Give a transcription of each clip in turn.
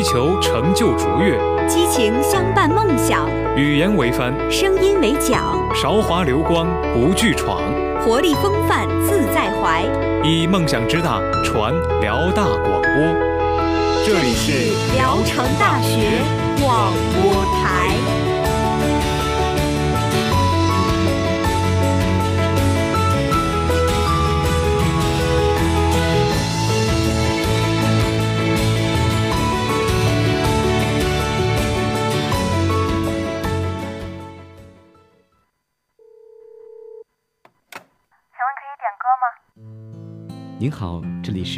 追求成就卓越，激情相伴梦想，语言为帆，声音为桨，韶华流光不惧闯，活力风范自在怀，以梦想之大传辽大广播。这里是聊城大学广播台。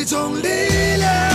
一种力量，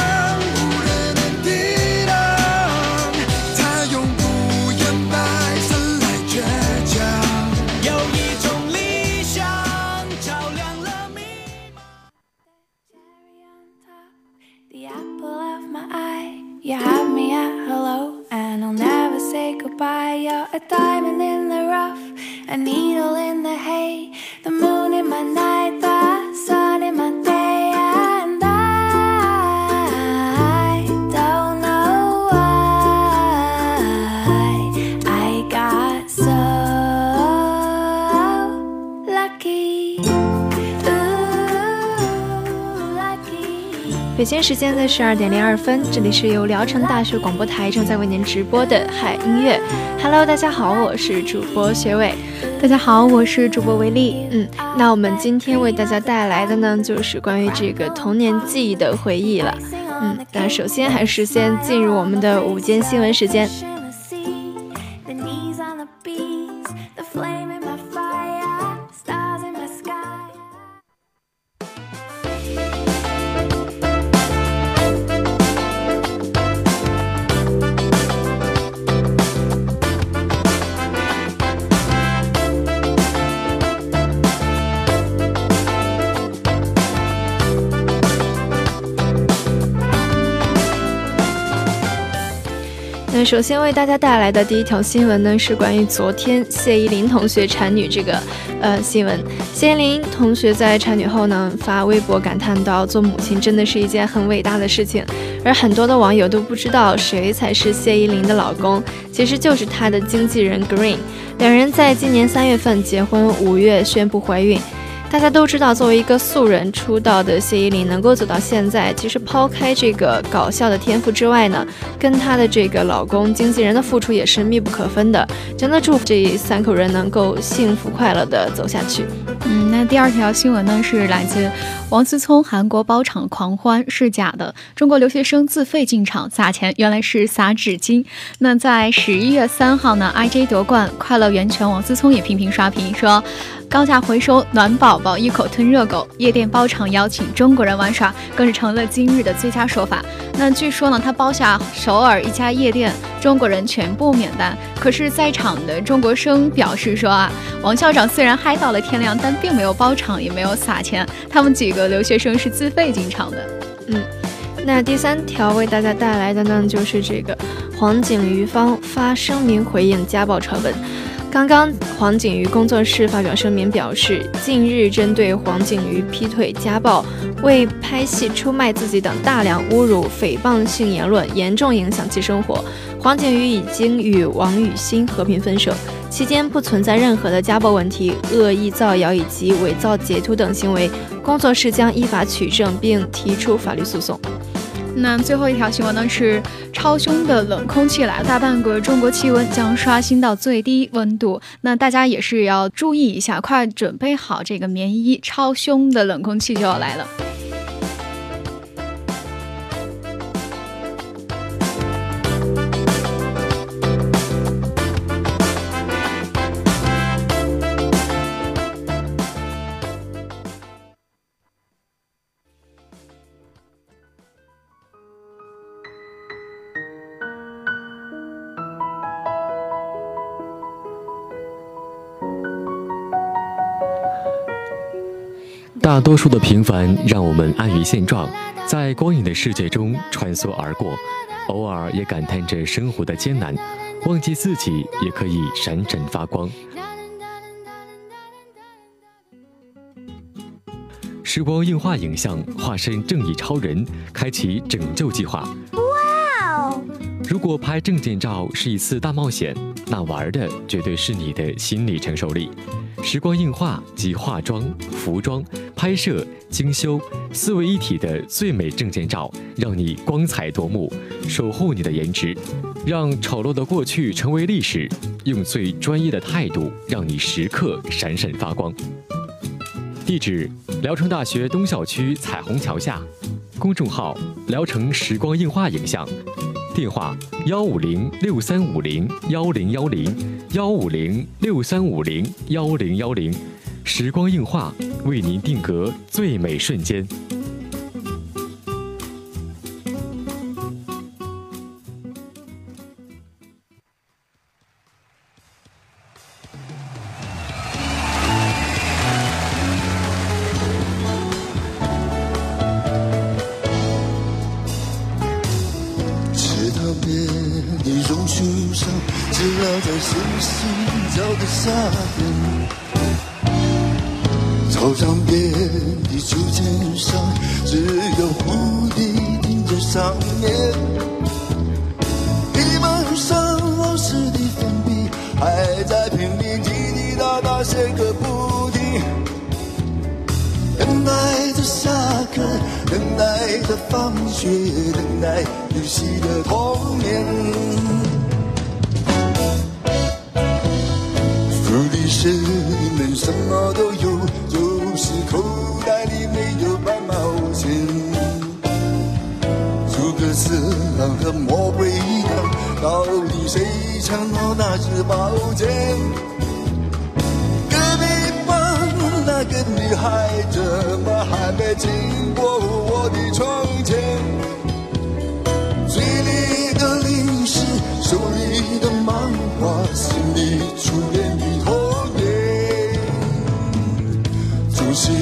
北京时间的十二点零二分，这里是由聊城大学广播台正在为您直播的海音乐。Hello，大家好，我是主播学伟。大家好，我是主播维丽。嗯，那我们今天为大家带来的呢，就是关于这个童年记忆的回忆了。嗯，那首先还是先进入我们的午间新闻时间。首先为大家带来的第一条新闻呢，是关于昨天谢依霖同学产女这个呃新闻。谢依霖同学在产女后呢，发微博感叹到：“做母亲真的是一件很伟大的事情。”而很多的网友都不知道谁才是谢依霖的老公，其实就是她的经纪人 Green。两人在今年三月份结婚，五月宣布怀孕。大家都知道，作为一个素人出道的谢依霖能够走到现在，其实抛开这个搞笑的天赋之外呢，跟她的这个老公、经纪人的付出也是密不可分的。真的祝福这三口人能够幸福快乐的走下去。嗯，那第二条新闻呢是来自王思聪，韩国包场狂欢是假的，中国留学生自费进场撒钱，原来是撒纸巾。那在十一月三号呢，IJ 夺冠，快乐源泉王思聪也频频刷屏说。高价回收暖宝宝，一口吞热狗，夜店包场邀请中国人玩耍，更是成了今日的最佳说法。那据说呢，他包下首尔一家夜店，中国人全部免单。可是，在场的中国生表示说啊，王校长虽然嗨到了天亮，但并没有包场，也没有撒钱。他们几个留学生是自费进场的。嗯，那第三条为大家带来的呢，就是这个黄景瑜方发声明回应家暴传闻。刚刚，黄景瑜工作室发表声明表示，近日针对黄景瑜劈腿、家暴、为拍戏出卖自己等大量侮辱、诽谤性言论，严重影响其生活。黄景瑜已经与王雨欣和平分手，期间不存在任何的家暴问题、恶意造谣以及伪造截图等行为，工作室将依法取证并提出法律诉讼。那最后一条新闻呢？是超凶的冷空气来了，大半个中国气温将刷新到最低温度。那大家也是要注意一下，快准备好这个棉衣，超凶的冷空气就要来了。大多数的平凡让我们安于现状，在光影的世界中穿梭而过，偶尔也感叹着生活的艰难，忘记自己也可以闪闪发光。时光映画影像化身正义超人，开启拯救计划。如果拍证件照是一次大冒险，那玩的绝对是你的心理承受力。时光映画集化妆、服装、拍摄、精修四位一体的最美证件照，让你光彩夺目，守护你的颜值，让丑陋的过去成为历史，用最专业的态度，让你时刻闪闪发光。地址：聊城大学东校区彩虹桥下，公众号：聊城时光映画影像，电话：幺五零六三五零幺零幺零幺五零六三五零幺零幺零，时光映画为您定格最美瞬间。是要在星星照的夏天，操场边的秋千上，只有蝴蝶停在上面。地板上老师的粉笔还在拼命滴滴答答写个不停。等待着下课，等待着放学，等待游戏的童年。是你们什么都有，就是口袋里没有半毛钱。诸葛四郎和魔鬼一样，到底谁抢到那支宝剑？隔壁班那个女孩怎么还没经过我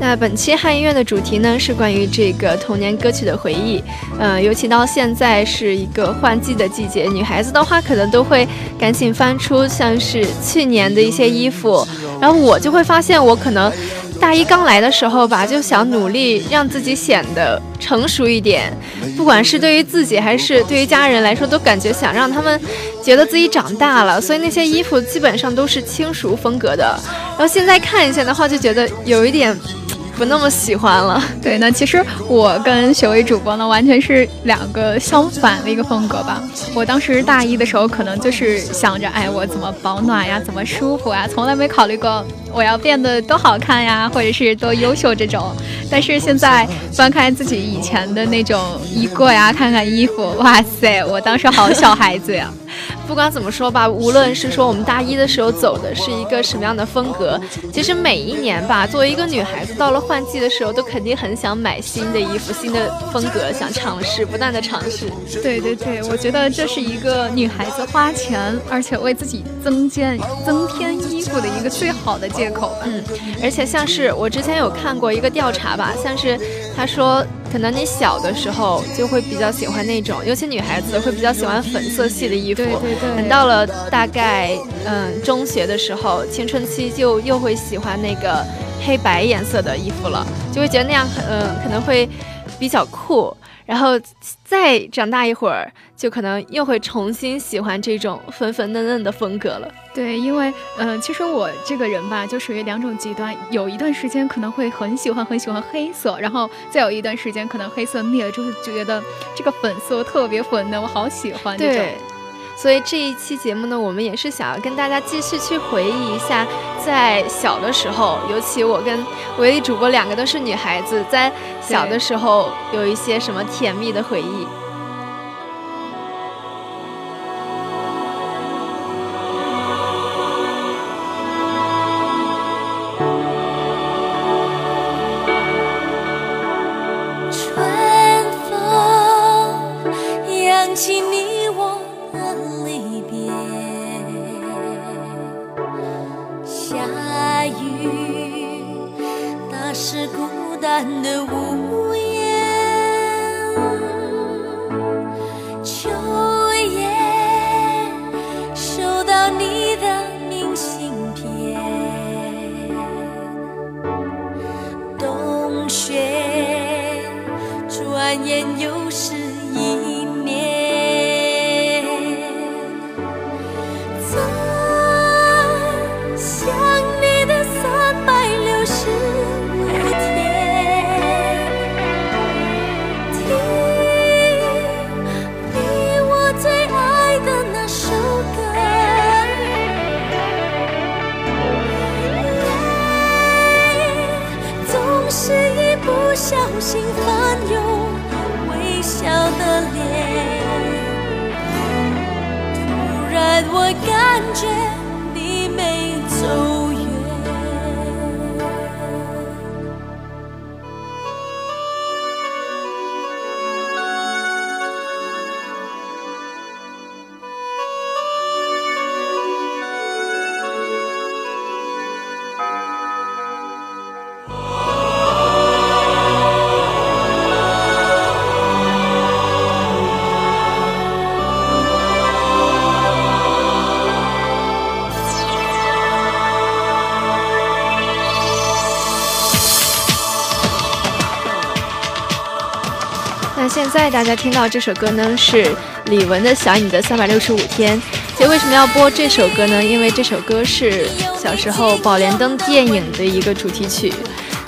那本期汉音乐的主题呢是关于这个童年歌曲的回忆，呃，尤其到现在是一个换季的季节，女孩子的话可能都会赶紧翻出像是去年的一些衣服，然后我就会发现我可能大一刚来的时候吧，就想努力让自己显得成熟一点，不管是对于自己还是对于家人来说，都感觉想让他们觉得自己长大了，所以那些衣服基本上都是轻熟风格的，然后现在看一下的话，就觉得有一点。不那么喜欢了，对，那其实我跟雪薇主播呢，完全是两个相反的一个风格吧。我当时大一的时候，可能就是想着，哎，我怎么保暖呀，怎么舒服呀，从来没考虑过我要变得多好看呀，或者是多优秀这种。但是现在翻开自己以前的那种衣柜呀，看看衣服，哇塞，我当时好小孩子呀。不管怎么说吧，无论是说我们大一的时候走的是一个什么样的风格，其实每一年吧，作为一个女孩子，到了换季的时候，都肯定很想买新的衣服、新的风格，想尝试，不断的尝试。对对对，我觉得这是一个女孩子花钱，而且为自己增件、增添衣服的一个最好的借口。嗯，而且像是我之前有看过一个调查吧，像是他说。可能你小的时候就会比较喜欢那种，尤其女孩子会比较喜欢粉色系的衣服。对对对。等到了大概嗯中学的时候，青春期就又会喜欢那个黑白颜色的衣服了，就会觉得那样嗯可能会比较酷。然后再长大一会儿，就可能又会重新喜欢这种粉粉嫩嫩的风格了。对，因为嗯，其实我这个人吧，就属于两种极端，有一段时间可能会很喜欢很喜欢黑色，然后再有一段时间可能黑色腻了，就是觉得这个粉色特别粉嫩，我好喜欢这种。所以这一期节目呢，我们也是想要跟大家继续去回忆一下，在小的时候，尤其我跟维力主播两个都是女孩子，在小的时候有一些什么甜蜜的回忆。转眼又是在大家听到这首歌呢，是李玟的《想你的三百六十五天》。其实为什么要播这首歌呢？因为这首歌是小时候《宝莲灯》电影的一个主题曲。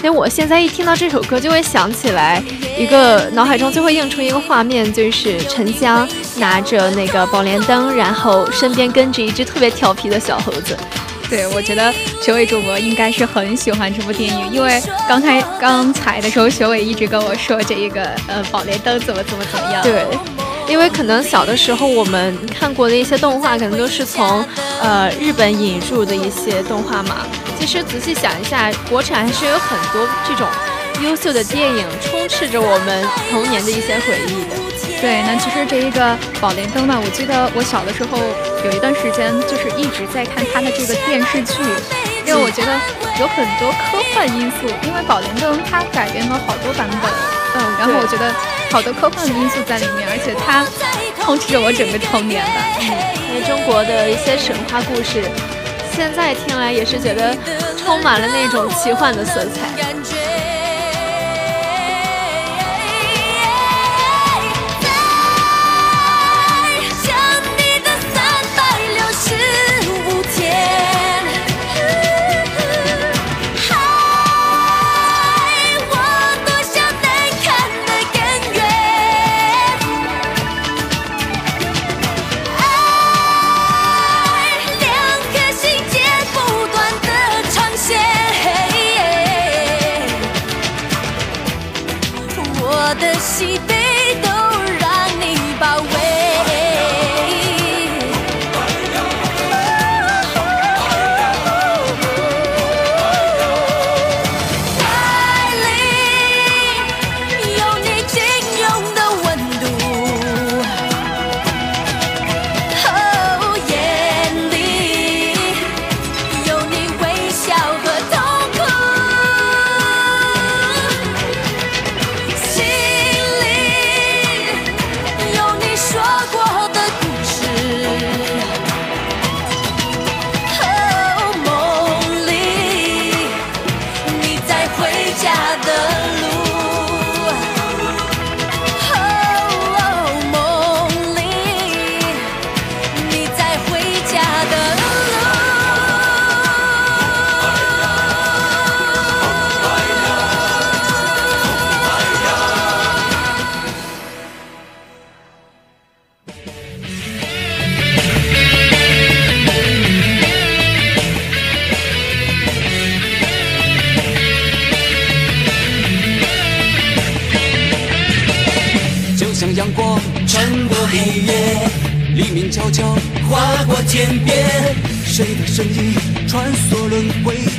所以我现在一听到这首歌，就会想起来一个脑海中就会映出一个画面，就是沉香拿着那个宝莲灯，然后身边跟着一只特别调皮的小猴子。对，我觉得学伟主播应该是很喜欢这部电影，因为刚才刚才的时候，学伟一直跟我说这一个呃宝莲灯怎么怎么怎么样。对，因为可能小的时候我们看过的一些动画，可能都是从呃日本引入的一些动画嘛。其实仔细想一下，国产还是有很多这种优秀的电影，充斥着我们童年的一些回忆的。对，那其实这一个宝莲灯呢，我记得我小的时候有一段时间就是一直在看它的这个电视剧，因为我觉得有很多科幻因素，因为宝莲灯它改编了好多版本，嗯，然后我觉得好多科幻的因素在里面，而且它充斥着我整个童年吧，嗯，因为中国的一些神话故事，现在听来也是觉得充满了那种奇幻的色彩。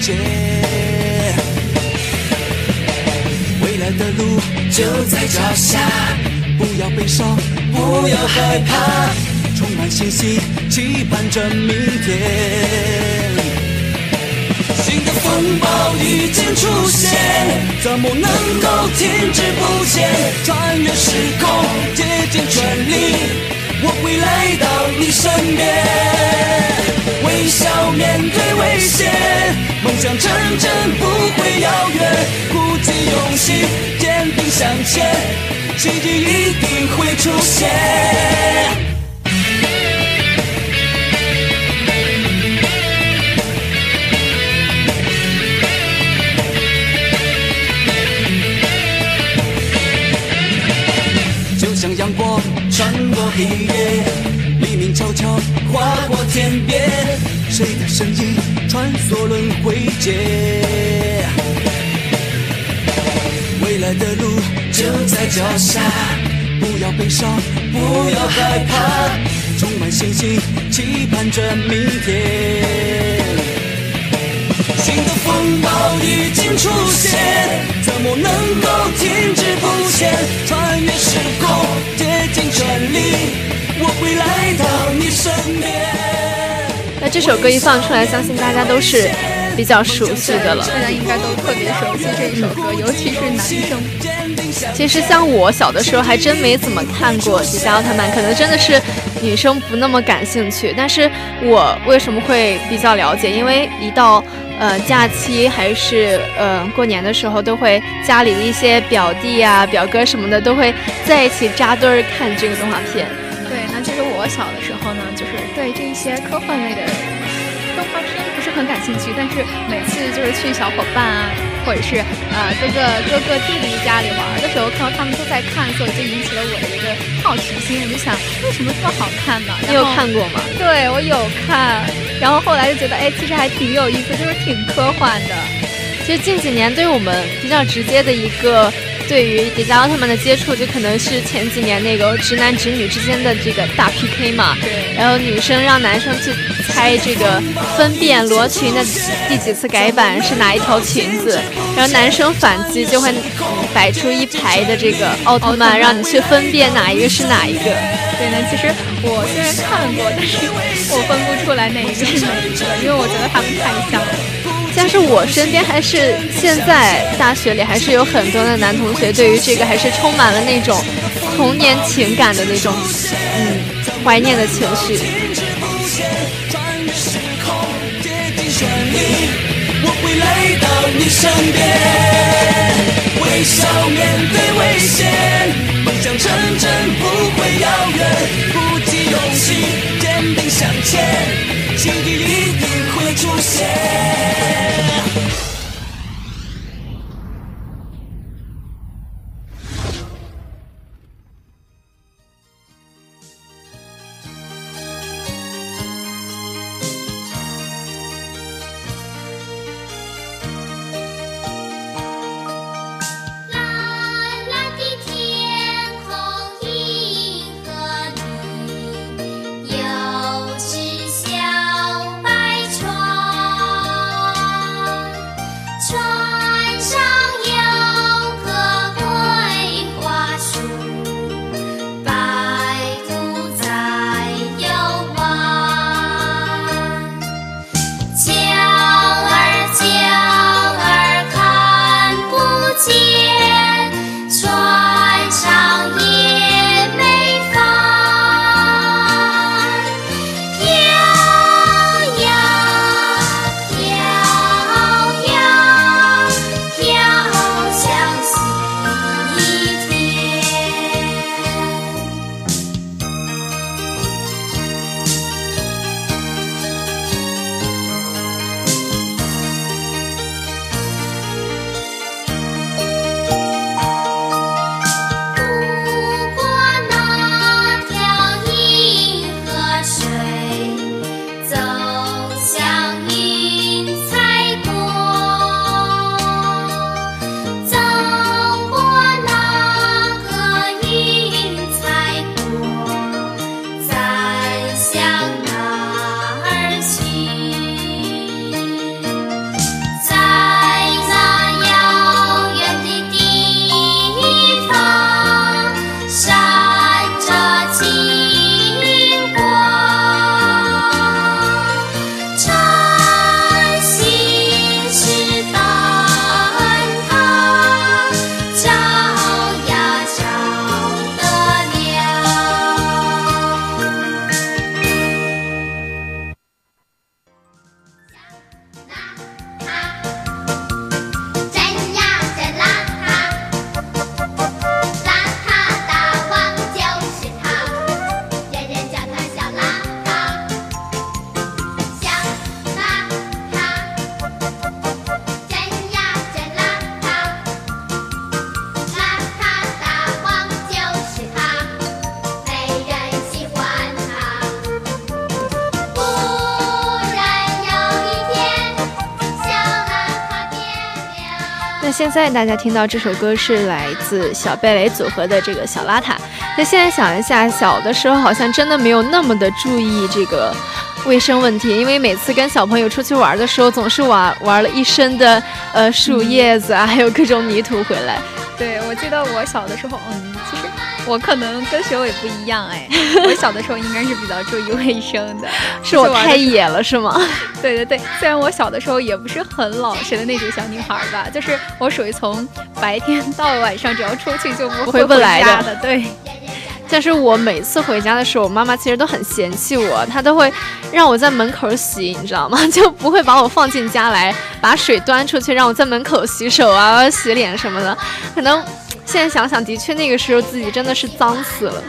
界？未来的路就在脚下，不要悲伤，不要害怕，充满信心，期盼着明天。新的风暴已经出现，怎么能够停滞不前？穿越时空，竭尽全力，我会来到你身边。微笑面对危险，梦想成真不会遥远。鼓起勇气，坚定向前，奇迹一定会出现。就像阳光穿过黑夜，黎明悄悄划过天边，谁的身影穿梭轮回间？未来的路就在脚下，不要悲伤，不要害怕，充满信心，期盼着明天。新的风暴已经出现，怎么能够停滞不前？穿越时空，竭尽全力，我会来到你身边。那这首歌一放出来，相信大家都是比较熟悉的了。大家应该都特别熟悉这一首歌，尤其是男生。其实像我小的时候，还真没怎么看过迪迦奥特曼，可能真的是女生不那么感兴趣。但是我为什么会比较了解？因为一到呃，假期还是呃过年的时候，都会家里的一些表弟啊、表哥什么的，都会在一起扎堆儿看这个动画片。我小的时候呢，就是对这一些科幻类的动画片不是很感兴趣，但是每次就是去小伙伴啊，或者是呃哥哥哥哥弟弟家里玩的时候，看到他们都在看，所以就引起了我的一个好奇心，我就想为什么这么好看呢？你有看过吗？对，我有看。然后后来就觉得，哎，其实还挺有意思，就是挺科幻的。其实近几年对于我们比较直接的一个对于迪迦奥特曼的接触，就可能是前几年那个直男直女之间的这个大 PK 嘛。对。然后女生让男生去猜这个分辨罗裙的第几次改版是哪一条裙子，然后男生反击就会摆出一排的这个奥特曼，让你去分辨哪一个是哪一个。对呢，其实我虽然看过，但是我分不出来哪一个是哪一个，因为我觉得他们太像了。但是我身边还是现在大学里还是有很多的男同学，对于这个还是充满了那种童年情感的那种嗯怀念的情绪。我会来到你身边，微笑面对危险。想成真不会遥远，鼓起勇气，坚定向前，奇迹一定会出现。 양. 现在大家听到这首歌是来自小贝雷组合的这个小邋遢。那现在想一下，小的时候好像真的没有那么的注意这个卫生问题，因为每次跟小朋友出去玩的时候，总是玩玩了一身的呃树叶子啊，还有各种泥土回来。对，我记得我小的时候，嗯，其实。我可能跟学伟不一样哎，我小的时候应该是比较注意卫生的，是我太野了是吗？对对对，虽然我小的时候也不是很老实的那种小女孩吧，就是我属于从白天到晚上只要出去就不回不来的。对，但是我每次回家的时候，我妈妈其实都很嫌弃我，她都会让我在门口洗，你知道吗？就不会把我放进家来，把水端出去让我在门口洗手啊、洗脸什么的，可能。现在想想，的确那个时候自己真的是脏死了。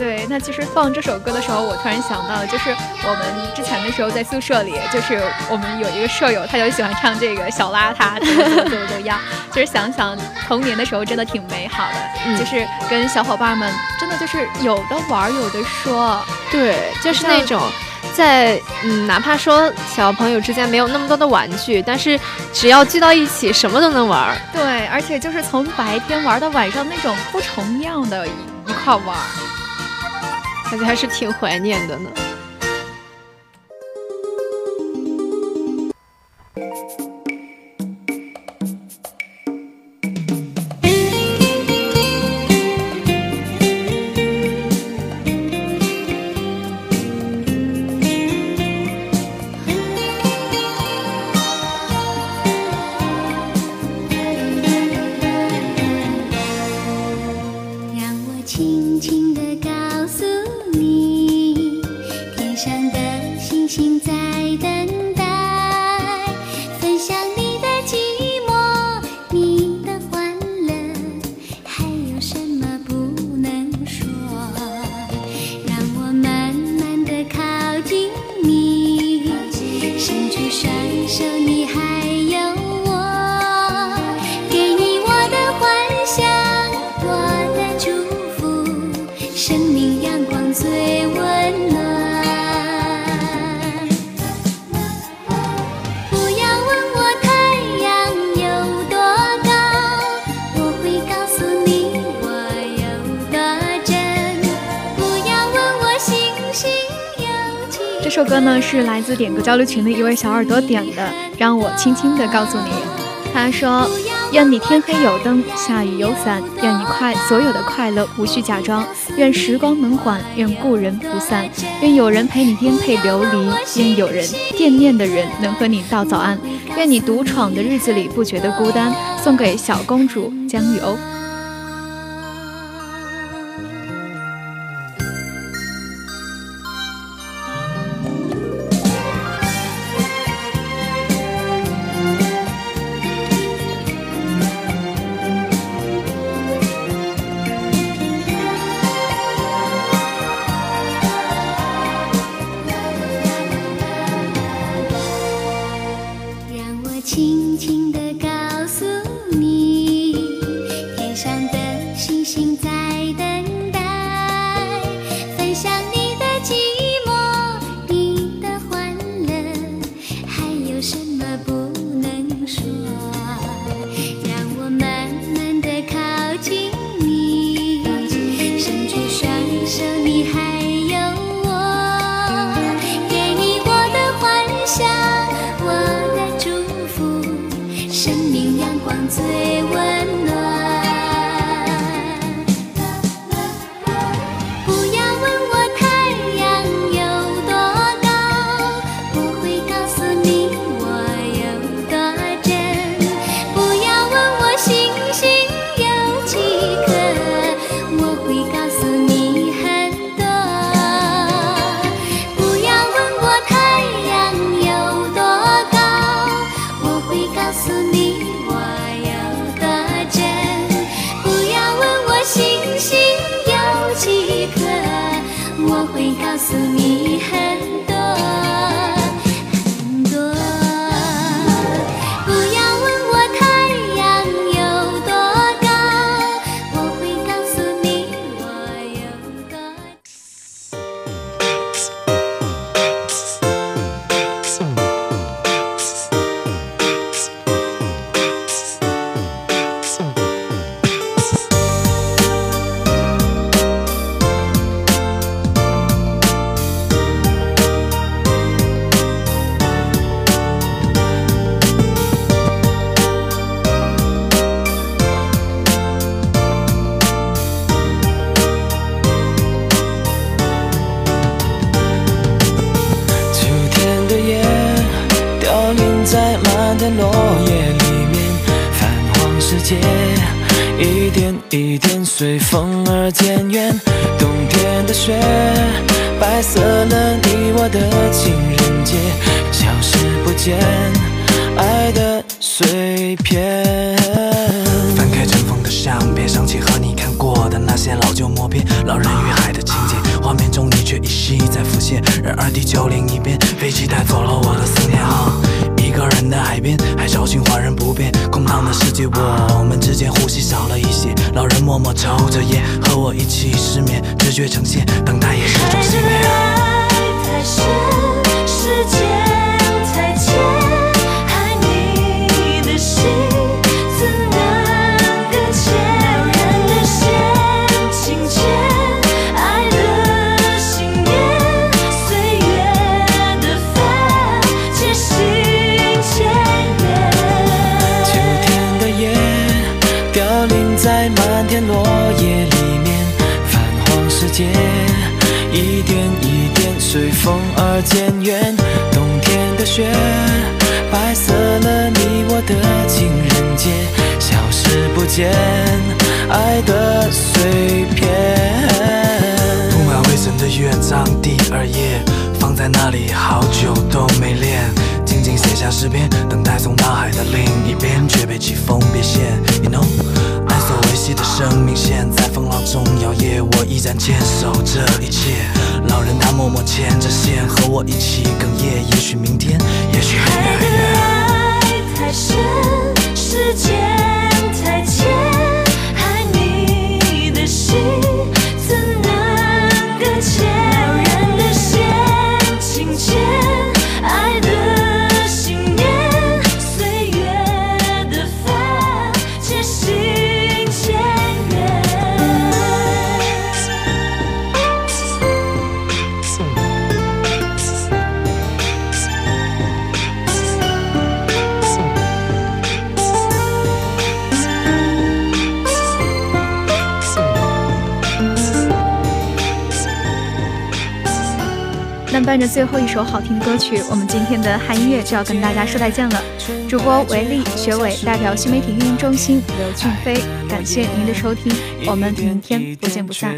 对，那其实放这首歌的时候，我突然想到，就是我们之前的时候在宿舍里，就是我们有一个舍友，他就喜欢唱这个小邋遢，怎么怎么怎么样。就是想想童年的时候，真的挺美好的，就是跟小伙伴们真的就是有的玩，有的说。对，就是那种。在嗯，哪怕说小朋友之间没有那么多的玩具，但是只要聚到一起，什么都能玩。对，而且就是从白天玩到晚上那种不重样的一一块玩，感觉还是挺怀念的呢。这首歌呢是来自点歌交流群的一位小耳朵点的，让我轻轻的告诉你。他说：愿你天黑有灯，下雨有伞，愿你快所有的快乐无需假装，愿时光能缓，愿故人不散，愿有人陪你颠沛流离，愿有人惦念的人能和你道早安，愿你独闯的日子里不觉得孤单。送给小公主江雨鸥。随风而渐远。冬天的雪，白色了你我的情人节，消失不见，爱的碎片。翻开尘封的相片，想起和你看过的那些老旧默片，老人与海的情节，画面中你却依稀在浮现。然而地球另一边，飞机带走了我的思念。个人的海边，海潮循环仍不变，空荡的世界，我们之间呼吸少了一些。老人默默抽着烟，和我一起失眠，直觉呈现，等待也是种信念。爱太深，时间。静写下诗篇，等待从大海的另一边，却被季风别现。You know 爱。所维系的生命线在风浪中摇曳，我依然坚守这一切。老人他默默牵着线，和我一起哽咽。也许明天，也许很远很远。爱太深，时间伴着最后一首好听的歌曲，我们今天的汉音乐就要跟大家说再见了。主播维丽、学伟代表新媒体运营中心刘俊飞，感谢您的收听，我们明天不见不散。